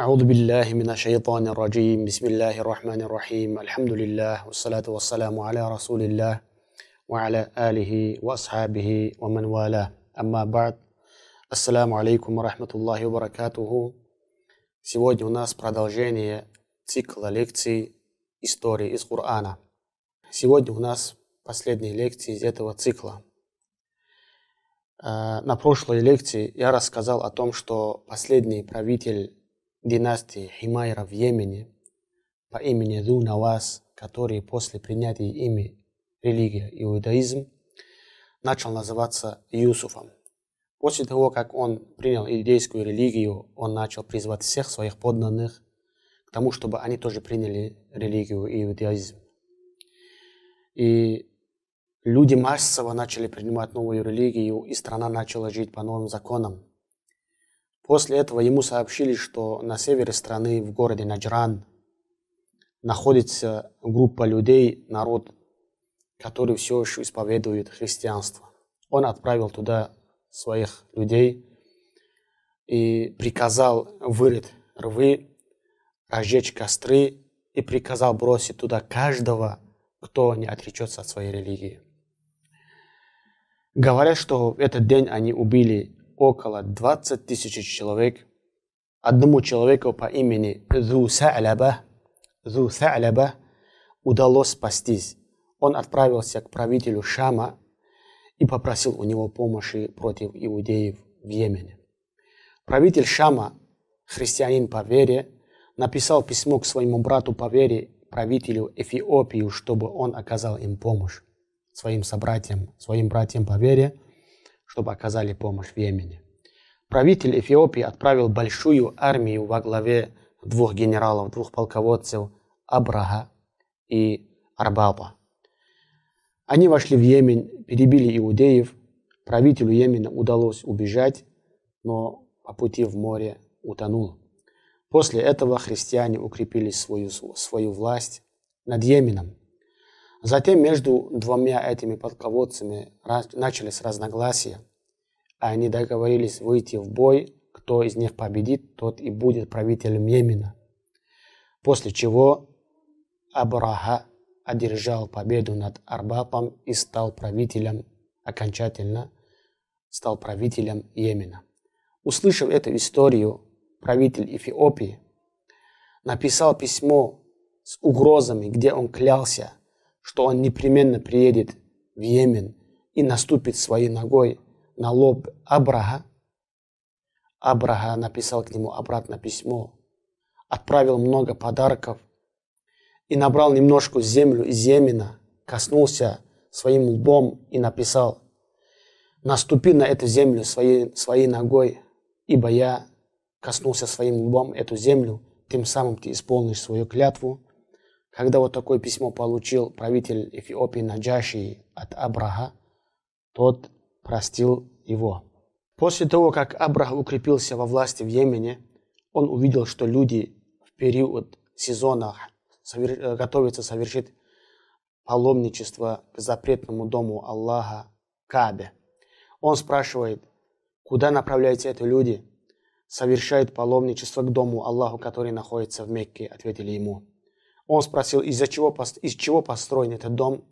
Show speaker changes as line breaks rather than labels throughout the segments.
أعوذ بالله من الشيطان الرجيم بسم الله الرحمن الرحيم الحمد لله والصلاة والسلام على رسول الله وعلى آله وأصحابه ومن والاه أما بعد Ассаламу алейкум ва рахматуллахи ва баракатуху. Сегодня у нас продолжение цикла лекций истории из Корана. Сегодня у нас последние лекции из этого цикла. Э, на прошлой лекции я рассказал о том, что последний правитель династии Химайра в Йемене по имени Ду Навас, который после принятия ими религия иудаизм, начал называться Юсуфом. После того, как он принял иудейскую религию, он начал призвать всех своих подданных к тому, чтобы они тоже приняли религию иудаизм. И люди массово начали принимать новую религию, и страна начала жить по новым законам. После этого ему сообщили, что на севере страны, в городе Наджран, находится группа людей, народ, который все еще исповедует христианство. Он отправил туда своих людей и приказал вырыть рвы, разжечь костры и приказал бросить туда каждого, кто не отречется от своей религии. Говорят, что в этот день они убили около 20 тысяч человек. Одному человеку по имени Зу Са'ляба, Зу Са'ляба удалось спастись. Он отправился к правителю Шама и попросил у него помощи против иудеев в Йемене. Правитель Шама, христианин по вере, написал письмо к своему брату по вере, правителю Эфиопию, чтобы он оказал им помощь, своим собратьям, своим братьям по вере, чтобы оказали помощь в Йемене. Правитель Эфиопии отправил большую армию во главе двух генералов, двух полководцев Абраха и Арбаба. Они вошли в Йемен, перебили иудеев. Правителю Йемена удалось убежать, но по пути в море утонул. После этого христиане укрепили свою, свою власть над Йеменом. Затем между двумя этими полководцами начались разногласия. Они договорились выйти в бой. Кто из них победит, тот и будет правителем Йемена. После чего Абраха одержал победу над Арбапом и стал правителем, окончательно стал правителем Йемена. Услышав эту историю, правитель Эфиопии написал письмо с угрозами, где он клялся, что он непременно приедет в Йемен и наступит своей ногой на лоб Абраха. Абраха написал к нему обратно письмо, отправил много подарков и набрал немножко землю из Йемена, коснулся своим лбом и написал, «Наступи на эту землю своей, своей ногой, ибо я коснулся своим лбом эту землю, тем самым ты исполнишь свою клятву». Когда вот такое письмо получил правитель Эфиопии Наджаши от Абраха, тот простил его. После того, как Абрах укрепился во власти в Йемене, он увидел, что люди в период сезона. Э, готовится совершить паломничество к запретному дому Аллаха Кабе. Он спрашивает, куда направляются эти люди? Совершают паломничество к дому Аллаху, который находится в Мекке, ответили ему. Он спросил, из-за чего, из чего построен этот дом?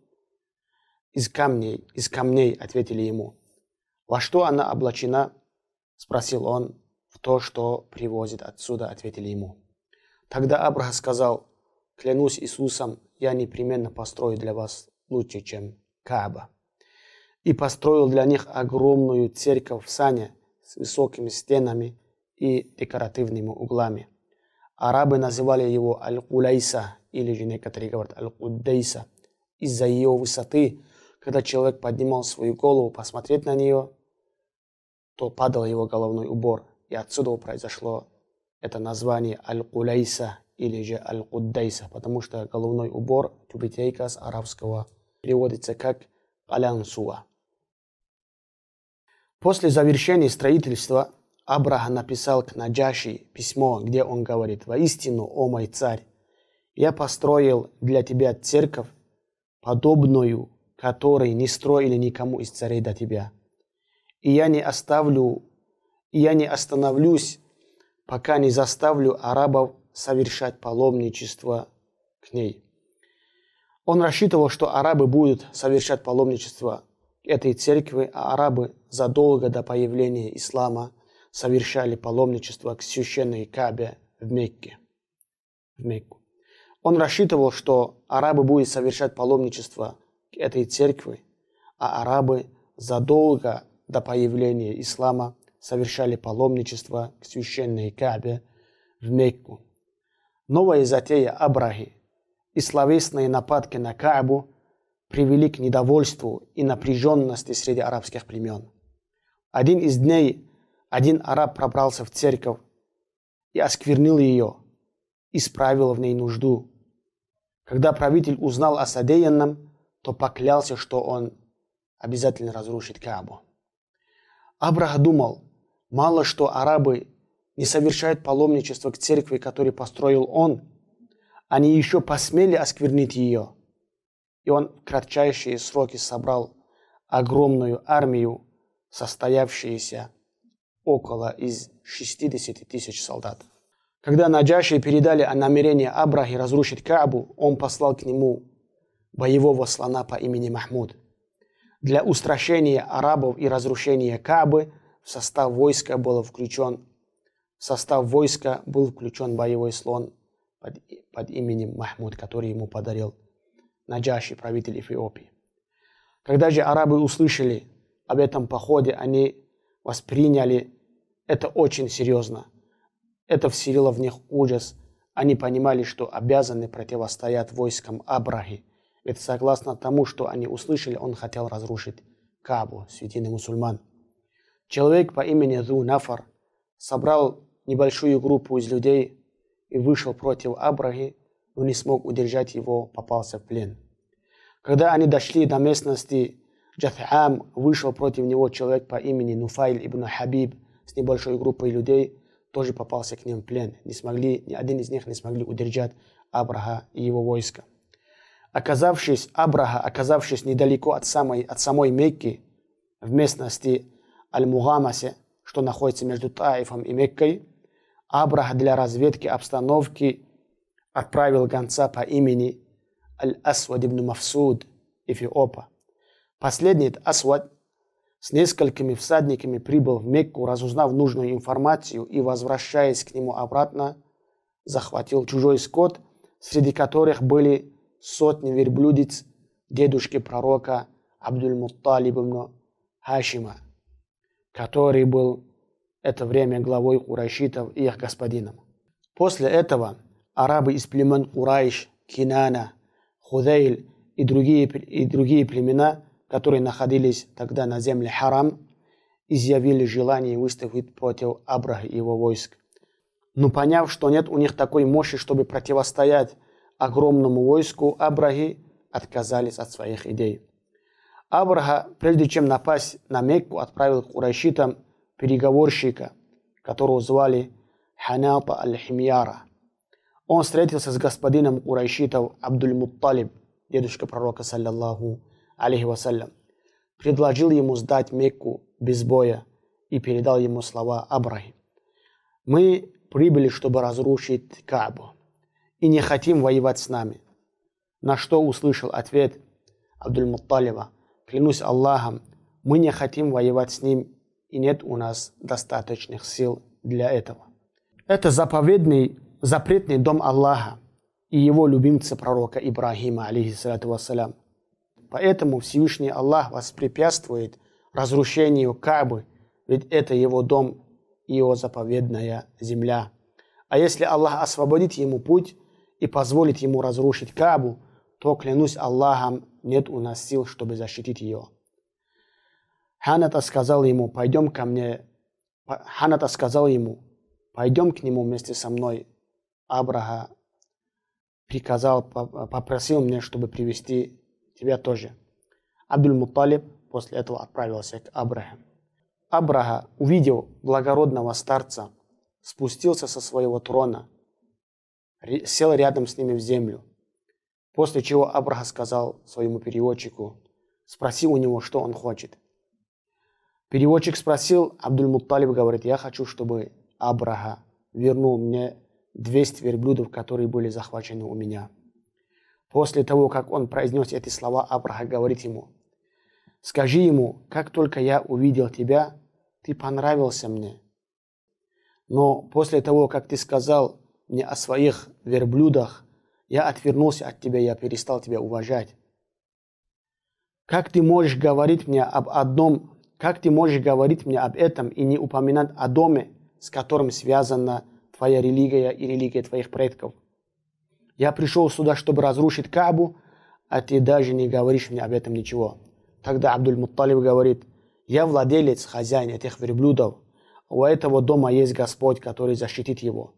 Из камней, из камней, ответили ему. Во что она облачена? Спросил он. В то, что привозит отсюда, ответили ему. Тогда Абраха сказал, Клянусь Иисусом, я непременно построю для вас лучше, чем Кааба. И построил для них огромную церковь в Сане с высокими стенами и декоративными углами. Арабы называли его Аль-Кулайса, или же некоторые говорят Аль-Куддейса, из-за ее высоты, когда человек поднимал свою голову посмотреть на нее, то падал его головной убор. И отсюда произошло это название Аль-Кулайса или же Аль-Куддайса, потому что головной убор тюбетейка с арабского переводится как Алянсуа. После завершения строительства Абраха написал к Наджаши письмо, где он говорит, «Воистину, о мой царь, я построил для тебя церковь, подобную которой не строили никому из царей до тебя. И я не оставлю, я не остановлюсь пока не заставлю арабов совершать паломничество к ней. Он рассчитывал, что арабы будут совершать паломничество этой церкви, а арабы задолго до появления ислама совершали паломничество к священной Кабе в Мекке. В Мекку. Он рассчитывал, что арабы будут совершать паломничество к этой церкви, а арабы задолго до появления ислама совершали паломничество к священной Кабе в Мекку. Новая затея Абрахи и словесные нападки на Кабу привели к недовольству и напряженности среди арабских племен. Один из дней один араб пробрался в церковь и осквернил ее, исправил в ней нужду. Когда правитель узнал о содеянном, то поклялся, что он обязательно разрушит Каабу. Абрах думал, мало что арабы не совершают паломничество к церкви, которую построил он, они еще посмели осквернить ее. И он в кратчайшие сроки собрал огромную армию, состоявшуюся около из 60 тысяч солдат. Когда Наджаши передали о намерении Абрахи разрушить Каабу, он послал к нему боевого слона по имени Махмуд – для устрашения арабов и разрушения Кабы в состав войска был включен в состав войска был включен боевой слон под, под именем Махмуд, который ему подарил Наджаши, правитель Эфиопии. Когда же арабы услышали об этом походе, они восприняли это очень серьезно. Это вселило в них ужас. Они понимали, что обязаны противостоять войскам Абрахи, ведь согласно тому, что они услышали, он хотел разрушить Кабу, святины мусульман. Человек по имени Зу Нафар собрал небольшую группу из людей и вышел против Абрахи, но не смог удержать его, попался в плен. Когда они дошли до местности Джатхам, вышел против него человек по имени Нуфайль ибн Хабиб с небольшой группой людей, тоже попался к ним в плен. Не смогли, ни один из них не смогли удержать Абраха и его войско. Оказавшись, Абраха, оказавшись недалеко от самой, от самой Мекки, в местности Аль-Мугамасе, что находится между Таифом и Меккой, Абраха для разведки обстановки отправил гонца по имени Аль-Асвад ибн Мафсуд, Эфиопа. Последний Асвад с несколькими всадниками прибыл в Мекку, разузнав нужную информацию и, возвращаясь к нему обратно, захватил чужой скот, среди которых были сотни верблюдец дедушки пророка Абдуль-Мутталиб Хашима, который был это время главой курайшитов и их господином. После этого арабы из племен Курайш, Кинана, Худейль и другие, и другие племена, которые находились тогда на земле Харам, изъявили желание выставить против Абраха и его войск. Но поняв, что нет у них такой мощи, чтобы противостоять огромному войску Абрахи отказались от своих идей. Абраха, прежде чем напасть на Мекку, отправил к курайшитам переговорщика, которого звали Ханата аль-Химьяра. Он встретился с господином курайшитов Абдуль-Мутталиб, дедушка пророка, саллаллаху алейхи вассалям, предложил ему сдать Мекку без боя и передал ему слова Абрахи. Мы прибыли, чтобы разрушить Каабу и не хотим воевать с нами. На что услышал ответ Абдуль-Мутталива, клянусь Аллахом, мы не хотим воевать с ним, и нет у нас достаточных сил для этого. Это заповедный, запретный дом Аллаха и его любимца пророка Ибрахима, алейхиссалату вассалям. Поэтому Всевышний Аллах воспрепятствует разрушению Кабы, ведь это его дом и его заповедная земля. А если Аллах освободит ему путь, и позволит ему разрушить Кабу, то, клянусь Аллахом, нет у нас сил, чтобы защитить ее. Ханата сказал ему, пойдем ко мне. Ханата сказал ему, пойдем к нему вместе со мной. Абраха приказал, попросил меня, чтобы привести тебя тоже. Абдуль-Муталиб после этого отправился к Абрахе. Абраха, увидел благородного старца, спустился со своего трона – сел рядом с ними в землю. После чего Абраха сказал своему переводчику, спросил у него, что он хочет. Переводчик спросил, Абдуль-Мутталиб говорит, я хочу, чтобы Абраха вернул мне 200 верблюдов, которые были захвачены у меня. После того, как он произнес эти слова, Абраха говорит ему, «Скажи ему, как только я увидел тебя, ты понравился мне. Но после того, как ты сказал мне о своих верблюдах, я отвернулся от тебя, я перестал тебя уважать. Как ты можешь говорить мне об одном, как ты можешь говорить мне об этом и не упоминать о доме, с которым связана твоя религия и религия твоих предков? Я пришел сюда, чтобы разрушить Кабу, а ты даже не говоришь мне об этом ничего. Тогда Абдуль-Мутталиб говорит, я владелец, хозяин этих верблюдов. У этого дома есть Господь, который защитит его.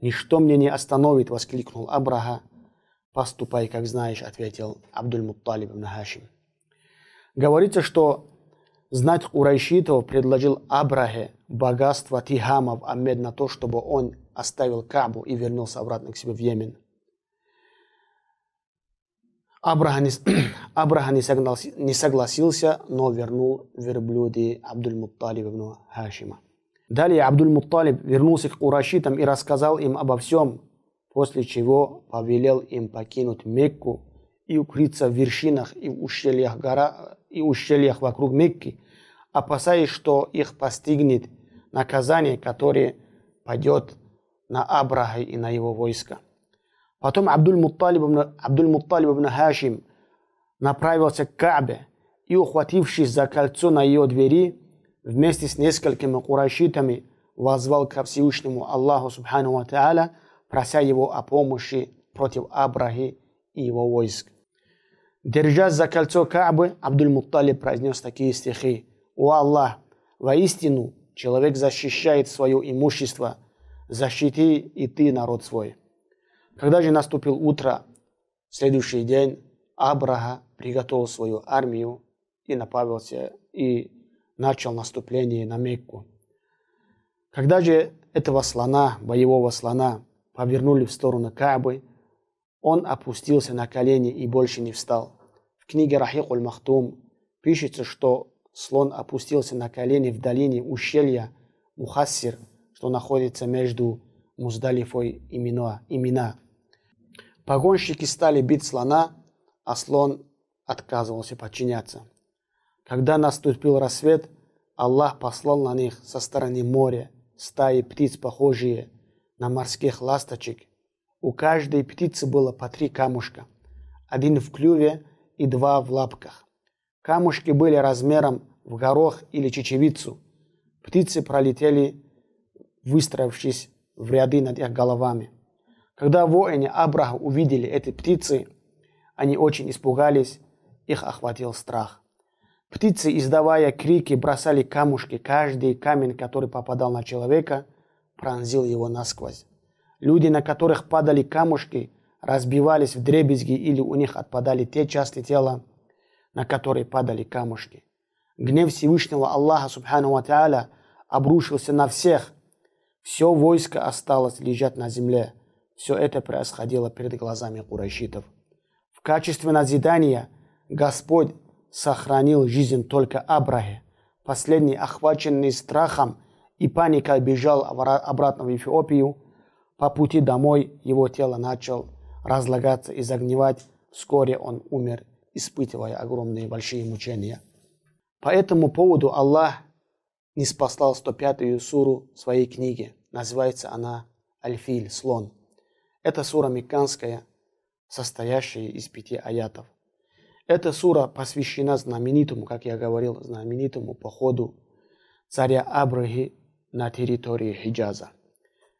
Ничто мне не остановит, воскликнул Абраха. Поступай, как знаешь, ответил Абдуль-Мутталиб ибн. Говорится, что знать Урайшитов предложил Абрахе богатство Тихама в Амед на то, чтобы он оставил Кабу и вернулся обратно к себе в Йемен. Абраха не, Абраха не, согласился, не согласился, но вернул верблюды Абдуль-Мутталиб ибн Хашима. Далее Абдуль-Мутталиб вернулся к Урашитам и рассказал им обо всем, после чего повелел им покинуть Мекку и укрыться в вершинах и в ущельях, гора, и ущельях вокруг Мекки, опасаясь, что их постигнет наказание, которое пойдет на Абраха и на его войско. Потом Абдуль-Мутталиб Абдуль ибн Хашим направился к Кабе и, ухватившись за кольцо на ее двери, вместе с несколькими курайшитами возвал ко Всевышнему Аллаху Субхану Ва Та'аля, прося его о помощи против Абрахи и его войск. Держась за кольцо Каабы, Абдуль-Мутталиб произнес такие стихи. «О Аллах, воистину человек защищает свое имущество, защити и ты народ свой». Когда же наступил утро, следующий день, Абраха приготовил свою армию и направился и начал наступление на Мекку. Когда же этого слона, боевого слона, повернули в сторону Каабы, он опустился на колени и больше не встал. В книге Рахик махтум пишется, что слон опустился на колени в долине ущелья Мухассир, что находится между Муздалифой и Мина. Погонщики стали бить слона, а слон отказывался подчиняться. Когда наступил рассвет, Аллах послал на них со стороны моря стаи птиц, похожие на морских ласточек. У каждой птицы было по три камушка, один в клюве и два в лапках. Камушки были размером в горох или чечевицу. Птицы пролетели, выстроившись в ряды над их головами. Когда воины Абраха увидели эти птицы, они очень испугались, их охватил страх. Птицы, издавая крики, бросали камушки. Каждый камень, который попадал на человека, пронзил его насквозь. Люди, на которых падали камушки, разбивались в дребезги или у них отпадали те части тела, на которые падали камушки. Гнев Всевышнего Аллаха Субхану Ва Та'аля обрушился на всех. Все войско осталось лежать на земле – все это происходило перед глазами курайшитов. В качестве назидания Господь сохранил жизнь только Абрахе. Последний, охваченный страхом и паникой, бежал обратно в Эфиопию. По пути домой его тело начало разлагаться и загнивать. Вскоре он умер, испытывая огромные большие мучения. По этому поводу Аллах не спасал 105-ю суру своей книги. Называется она Альфиль, слон. Это сура мекканская, состоящая из пяти аятов. Эта сура посвящена знаменитому, как я говорил, знаменитому походу царя Абрахи на территории Хиджаза.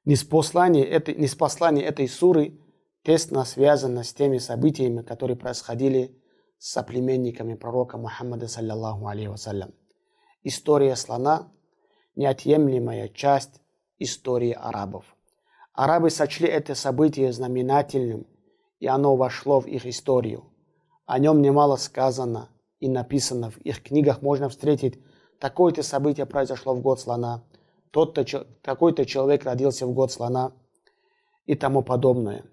Неспослание этой, неспослание этой суры тесно связано с теми событиями, которые происходили с соплеменниками пророка Мухаммада, саллиллаху алейхи вассалям. История слона – неотъемлемая часть истории арабов. Арабы сочли это событие знаменательным, и оно вошло в их историю. О нем немало сказано и написано. В их книгах можно встретить такое-то событие произошло в год слона, тот-то, такой-то человек родился в год слона и тому подобное.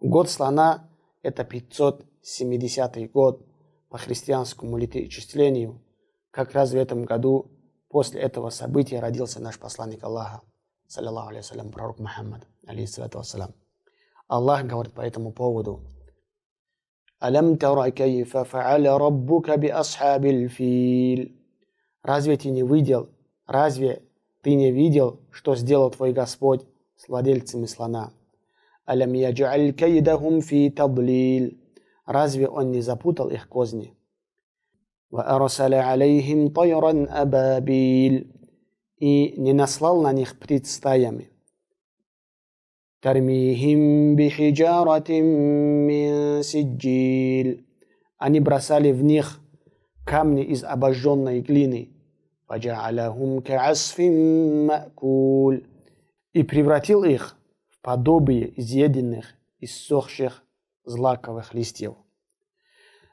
Год слона – это 570 год по христианскому летоисчислению. Как раз в этом году после этого события родился наш посланник Аллаха, саллиллаху алейхи пророк Мухаммад, алейхиссалату вассалам. Аллах говорит по этому поводу. «Алям тара кайфа фа'аля раббука би асхабил фил». Разве ты не видел, разве ты не видел, что сделал твой Господь с владельцами слона? «Алям яджаль кайдахум фи тадлил». Разве он не запутал их козни? وأرسل عليهم طيرا أبابيل и не наслал на них птиц стаями. Тармихим бихиджаратим мин сиджил. Они бросали в них камни из обожженной глины. Фаджа'алахум ка'асфин ма'куль. И превратил их в подобие изъеденных, иссохших злаковых листьев.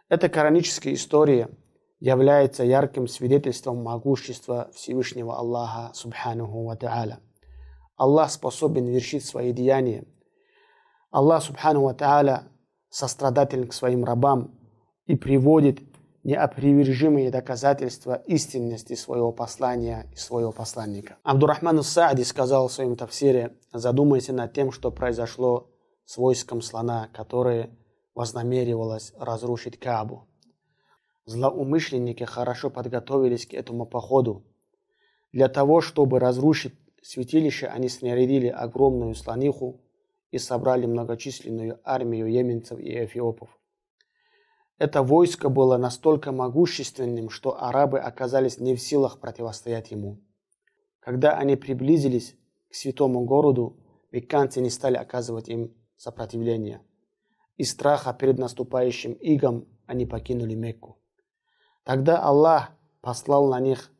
Это кораническая история – является ярким свидетельством могущества Всевышнего Аллаха Субханаху Ва Та'аля. Аллах способен вершить свои деяния. Аллах Субханаху Ва Та'аля сострадателен к своим рабам и приводит неопривержимые доказательства истинности своего послания и своего посланника. Абдурахман Саади сказал в своем тафсире, задумайся над тем, что произошло с войском слона, которое вознамеривалось разрушить Кабу. Злоумышленники хорошо подготовились к этому походу. Для того, чтобы разрушить святилище, они снарядили огромную слониху и собрали многочисленную армию йеменцев и эфиопов. Это войско было настолько могущественным, что арабы оказались не в силах противостоять ему. Когда они приблизились к святому городу, мекканцы не стали оказывать им сопротивление. Из страха перед наступающим игом они покинули Мекку. Тогда Аллах послал на них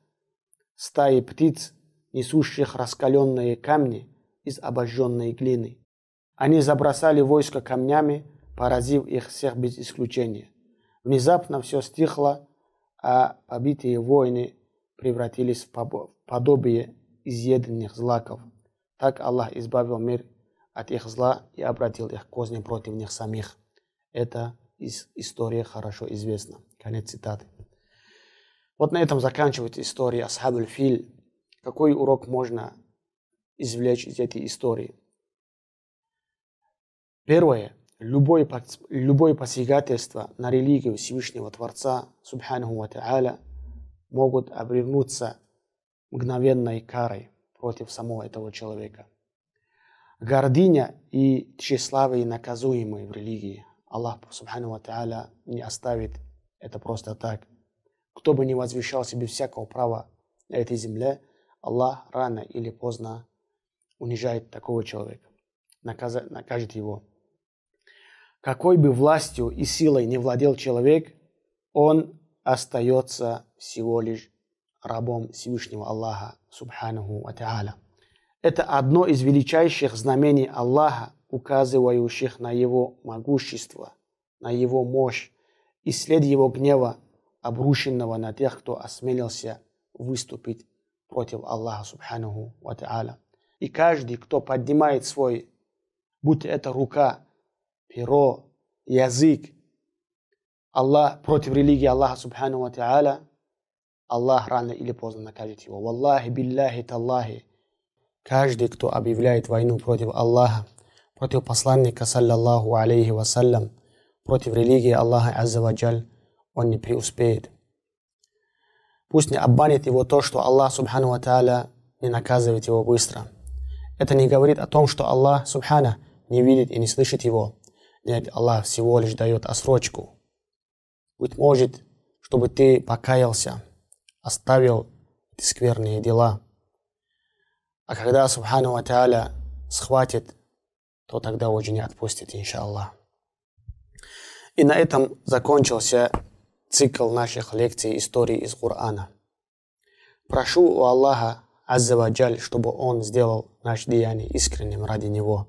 стаи птиц, несущих раскаленные камни из обожженной глины. Они забросали войско камнями, поразив их всех без исключения. Внезапно все стихло, а побитые воины превратились в подобие изъеденных злаков. Так Аллах избавил мир от их зла и обратил их козням против них самих. Это из истории хорошо известна. Конец цитаты. Вот на этом заканчивается история Асхабуль Филь. Какой урок можно извлечь из этой истории? Первое. Любое, любое посягательство на религию Всевышнего Творца, Субханаху Ва Та'аля, могут обернуться мгновенной карой против самого этого человека. Гордыня и тщеславие наказуемые в религии. Аллах Субхану Ва не оставит это просто так – кто бы ни возвещал себе всякого права на этой земле, Аллах рано или поздно унижает такого человека, накажет, его. Какой бы властью и силой не владел человек, он остается всего лишь рабом Всевышнего Аллаха, Субханаху Ва Та'аля. Это одно из величайших знамений Аллаха, указывающих на Его могущество, на Его мощь и след Его гнева обрушенного на тех, кто осмелился выступить против Аллаха Субханаху Ва. И каждый, кто поднимает свой, будь это рука, перо, язык, Аллах против религии Аллаха Субханаху Ва Та'аля, Аллах рано или поздно накажет его. Валлахи, биллахи, таллахи. Каждый, кто объявляет войну против Аллаха, против посланника, саллаллаху алейхи вассалям, против религии Аллаха Азза Ваджаль, он не преуспеет. Пусть не обманет его то, что Аллах Субхану Ва не наказывает его быстро. Это не говорит о том, что Аллах Субхана не видит и не слышит его. Нет, Аллах всего лишь дает осрочку. Быть может, чтобы ты покаялся, оставил эти скверные дела. А когда Субхану Ва схватит, то тогда уже не отпустит, иншаллах. И на этом закончился цикл наших лекций истории из Корана. Прошу у Аллаха Аззаваджаль, чтобы Он сделал наше деяние искренним ради Него,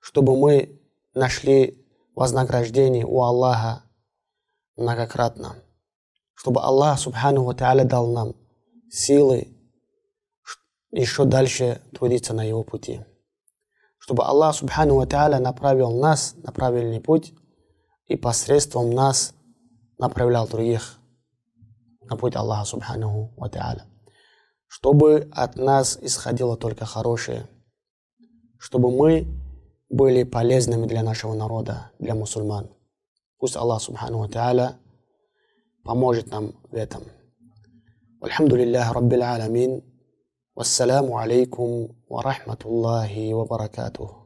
чтобы мы нашли вознаграждение у Аллаха многократно, чтобы Аллах Субхану Ва дал нам силы еще дальше трудиться на Его пути, чтобы Аллах Субхану Ва направил нас на правильный путь и посредством нас направлял других на путь Аллаха Субханаху Ва Та'аля. чтобы от нас исходило только хорошее, чтобы мы были полезными для нашего народа, для мусульман. Пусть Аллах Субхану Ва Тааля поможет нам в этом. والحمد لله رب العالمين والسلام عليكم ورحمة الله وبركاته